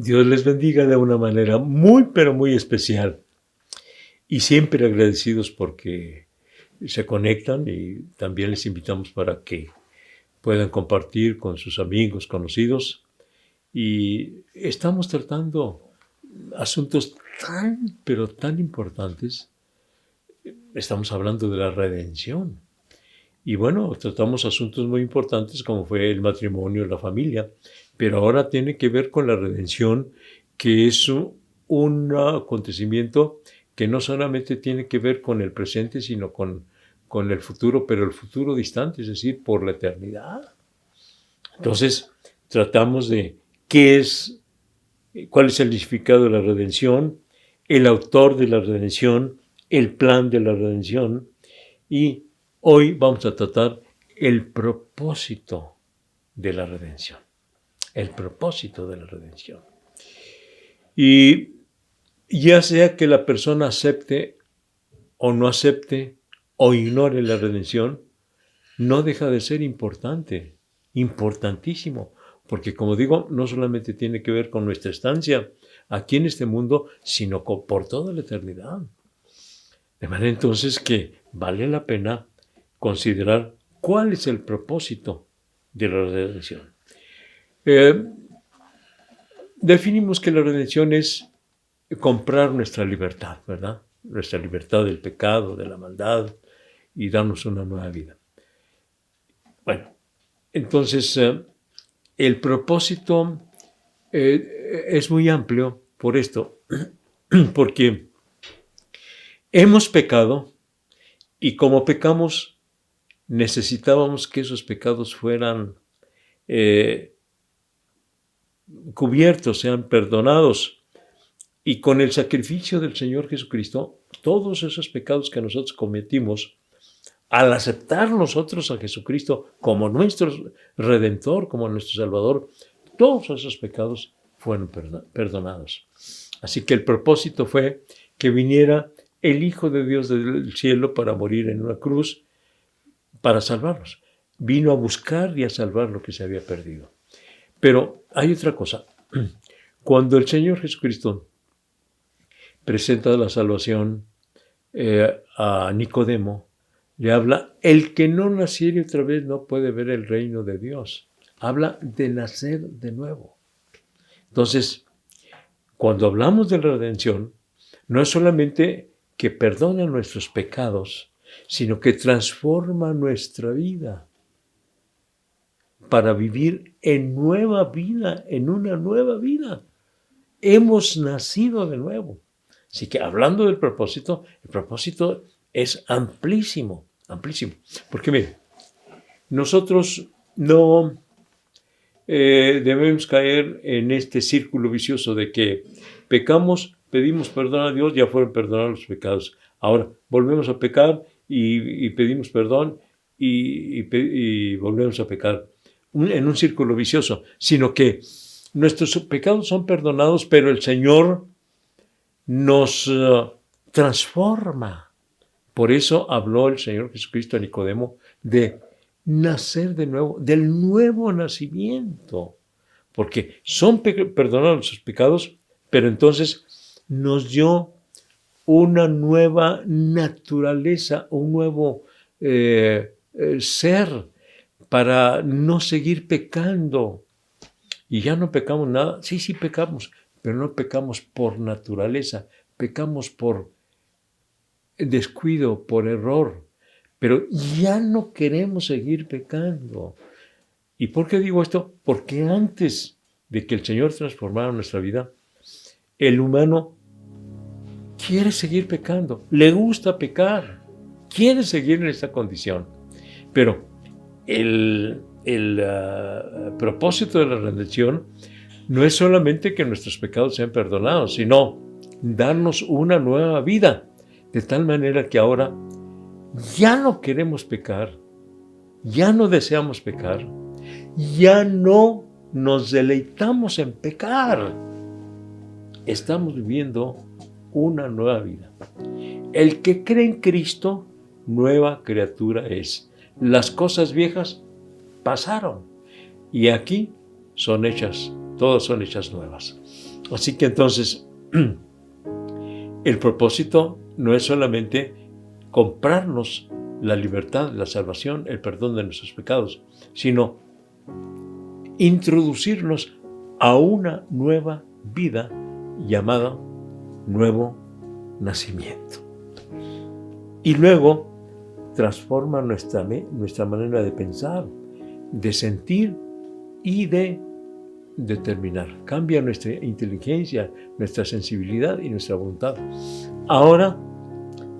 Dios les bendiga de una manera muy, pero muy especial. Y siempre agradecidos porque se conectan y también les invitamos para que puedan compartir con sus amigos, conocidos. Y estamos tratando asuntos tan, pero tan importantes. Estamos hablando de la redención. Y bueno, tratamos asuntos muy importantes como fue el matrimonio, la familia, pero ahora tiene que ver con la redención, que es un acontecimiento que no solamente tiene que ver con el presente, sino con, con el futuro, pero el futuro distante, es decir, por la eternidad. Entonces, tratamos de qué es, cuál es el significado de la redención, el autor de la redención, el plan de la redención, y hoy vamos a tratar el propósito de la redención. El propósito de la redención. Y ya sea que la persona acepte o no acepte o ignore la redención, no deja de ser importante, importantísimo, porque como digo, no solamente tiene que ver con nuestra estancia aquí en este mundo, sino por toda la eternidad. De manera entonces que vale la pena considerar cuál es el propósito de la redención. Eh, definimos que la redención es comprar nuestra libertad, ¿verdad? Nuestra libertad del pecado, de la maldad y darnos una nueva vida. Bueno, entonces eh, el propósito eh, es muy amplio por esto, porque hemos pecado y como pecamos necesitábamos que esos pecados fueran eh, cubiertos, sean perdonados. Y con el sacrificio del Señor Jesucristo, todos esos pecados que nosotros cometimos, al aceptar nosotros a Jesucristo como nuestro redentor, como nuestro Salvador, todos esos pecados fueron perdonados. Así que el propósito fue que viniera el Hijo de Dios del cielo para morir en una cruz, para salvarnos. Vino a buscar y a salvar lo que se había perdido. Pero hay otra cosa. Cuando el Señor Jesucristo presenta la salvación eh, a Nicodemo, le habla, el que no naciere otra vez no puede ver el reino de Dios. Habla de nacer de nuevo. Entonces, cuando hablamos de la redención, no es solamente que perdona nuestros pecados, sino que transforma nuestra vida para vivir en nueva vida, en una nueva vida. Hemos nacido de nuevo. Así que hablando del propósito, el propósito es amplísimo amplísimo. Porque mire, nosotros no eh, debemos caer en este círculo vicioso de que pecamos, pedimos perdón a Dios, ya fueron perdonados los pecados. Ahora volvemos a pecar y, pedimos perdón y, volvemos a pecar. En un círculo vicioso, sino que nuestros pecados son perdonados, pero el Señor nos uh, transforma. Por eso habló el Señor Jesucristo a Nicodemo de nacer de nuevo, del nuevo nacimiento, porque son perdonados sus pecados, pero entonces nos dio una nueva naturaleza, un nuevo eh, eh, ser para no seguir pecando. Y ya no pecamos nada. Sí, sí pecamos, pero no pecamos por naturaleza, pecamos por descuido, por error, pero ya no queremos seguir pecando. ¿Y por qué digo esto? Porque antes de que el Señor transformara nuestra vida, el humano quiere seguir pecando, le gusta pecar, quiere seguir en esta condición. Pero el, ah, propósito de la redención no es solamente que nuestros pecados sean perdonados, sino darnos una nueva vida. De tal manera que ahora ya no queremos pecar, ya no deseamos pecar, ya no nos deleitamos en pecar. Estamos viviendo una nueva vida. El que cree en Cristo, nueva criatura es. Las cosas viejas pasaron y aquí son hechas, todas son hechas nuevas. Así que entonces, el propósito no es solamente comprarnos la libertad, la salvación, el perdón de nuestros pecados, sino introducirnos a una nueva vida llamada nuevo nacimiento. Y luego transforma nuestra, nuestra manera de pensar, de sentir y de determinar. Cambia nuestra inteligencia, nuestra sensibilidad y nuestra voluntad. Ahora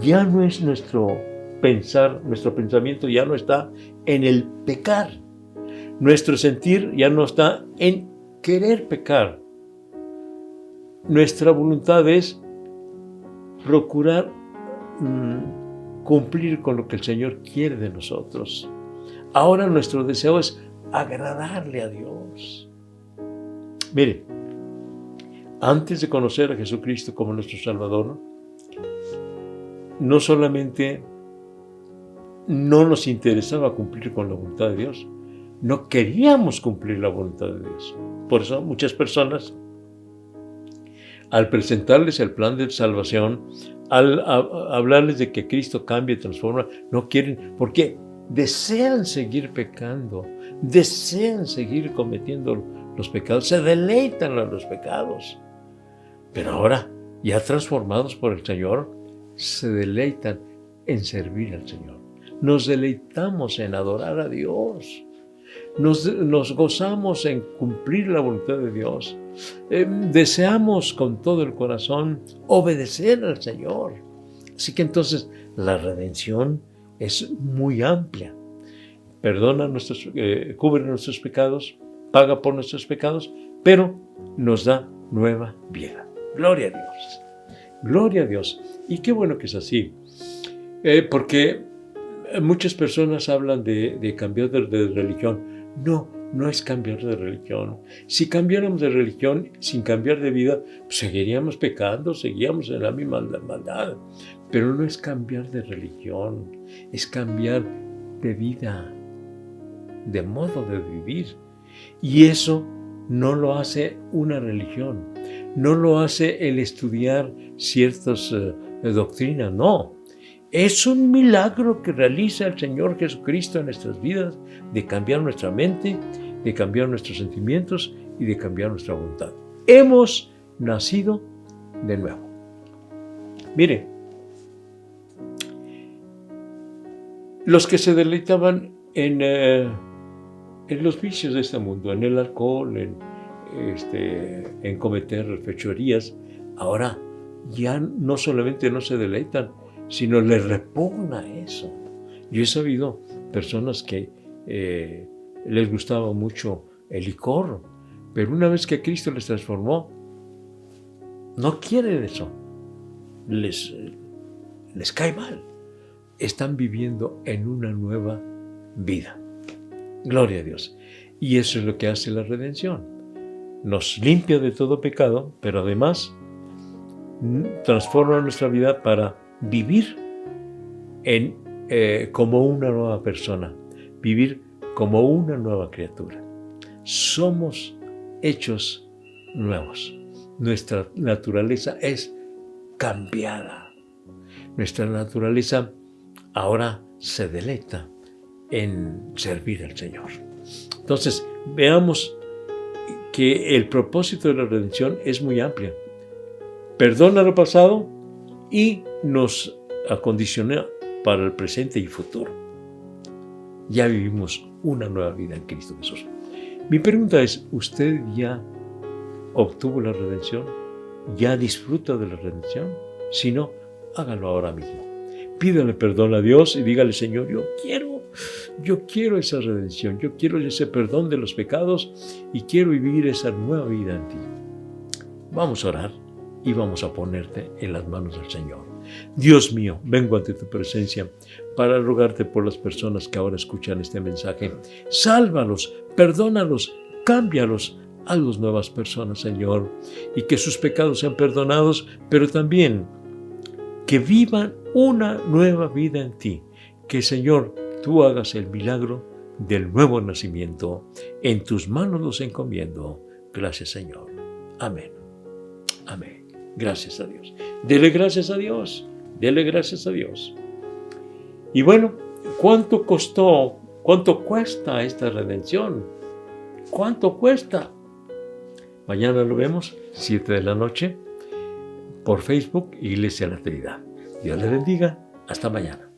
ya no es nuestro pensar, nuestro pensamiento ya no está en el pecar. Nuestro sentir ya no está en querer pecar. Nuestra voluntad es procurar mm, cumplir con lo que el Señor quiere de nosotros. Ahora nuestro deseo es agradarle a Dios. Mire, antes de conocer a Jesucristo como nuestro Salvador, no solamente no nos interesaba cumplir con la voluntad de Dios, no queríamos cumplir la voluntad de Dios. Por eso muchas personas, al presentarles el plan de salvación, al hablarles de que Cristo cambia y transforma, no quieren, porque desean seguir pecando, desean seguir cometiendo los pecados, se deleitan en los pecados. Pero ahora, ya transformados por el Señor, se deleitan en servir al Señor. Nos deleitamos en adorar a Dios. Nos, gozamos en cumplir la voluntad de Dios. Eh, deseamos con todo el corazón obedecer al Señor. Así que entonces la redención es muy amplia. Perdona nuestros, eh, cubre nuestros pecados, paga por nuestros pecados, pero nos da nueva vida. Gloria a Dios. Gloria a Dios. Y qué bueno que es así. Eh, porque muchas personas hablan de, cambiar de, religión. No, no es cambiar de religión. Si cambiáramos de religión sin cambiar de vida, pues seguiríamos pecando, seguiríamos en la misma maldad. Pero no es cambiar de religión, es cambiar de vida, de modo de vivir. Y eso no lo hace una religión, no lo hace el estudiar ciertas eh, doctrinas, no. Es un milagro que realiza el Señor Jesucristo en nuestras vidas de cambiar nuestra mente, de cambiar nuestros sentimientos y de cambiar nuestra voluntad. Hemos nacido de nuevo. Mire, los que se deleitaban en, eh, en los vicios de este mundo, en el alcohol, en, este, en cometer fechorías, ahora ya no solamente no se deleitan, sino les repugna eso. Yo he sabido personas que eh, les gustaba mucho el licor, pero una vez que Cristo les transformó, no quieren eso. Les, les cae mal. Están viviendo en una nueva vida. Gloria a Dios. Y eso es lo que hace la redención. Nos limpia de todo pecado, pero además transforma nuestra vida para vivir eh, como una nueva persona, vivir como una nueva criatura. Somos hechos nuevos. Nuestra naturaleza es cambiada. Nuestra naturaleza ahora se deleita en servir al Señor. Entonces, veamos que el propósito de la redención es muy amplio. Perdona lo pasado y nos acondiciona para el presente y futuro. Ya vivimos una nueva vida en Cristo Jesús. Mi pregunta es, ¿usted ya obtuvo la redención? ¿Ya disfruta de la redención? Si no, hágalo ahora mismo. Pídale perdón a Dios y dígale, Señor, yo quiero, yo quiero esa redención, yo quiero ese perdón de los pecados y quiero vivir esa nueva vida en ti. Vamos a orar y vamos a ponerte en las manos del Señor. Dios mío, vengo ante tu presencia para rogarte por las personas que ahora escuchan este mensaje. Sálvalos, perdónalos, cámbialos, hazlos nuevas personas, Señor, y que sus pecados sean perdonados, pero también que vivan una nueva vida en ti. Que, Señor, tú hagas el milagro del nuevo nacimiento. En tus manos los encomiendo. Gracias, Señor. Amén Amén. Gracias a Dios. Dele gracias a Dios. Dele gracias a Dios. Y bueno, ¿cuánto costó? ¿Cuánto cuesta esta redención? ¿Cuánto cuesta? Mañana lo vemos, 7 de la noche, por Facebook, Iglesia La Trinidad. Dios le bendiga. Hasta mañana.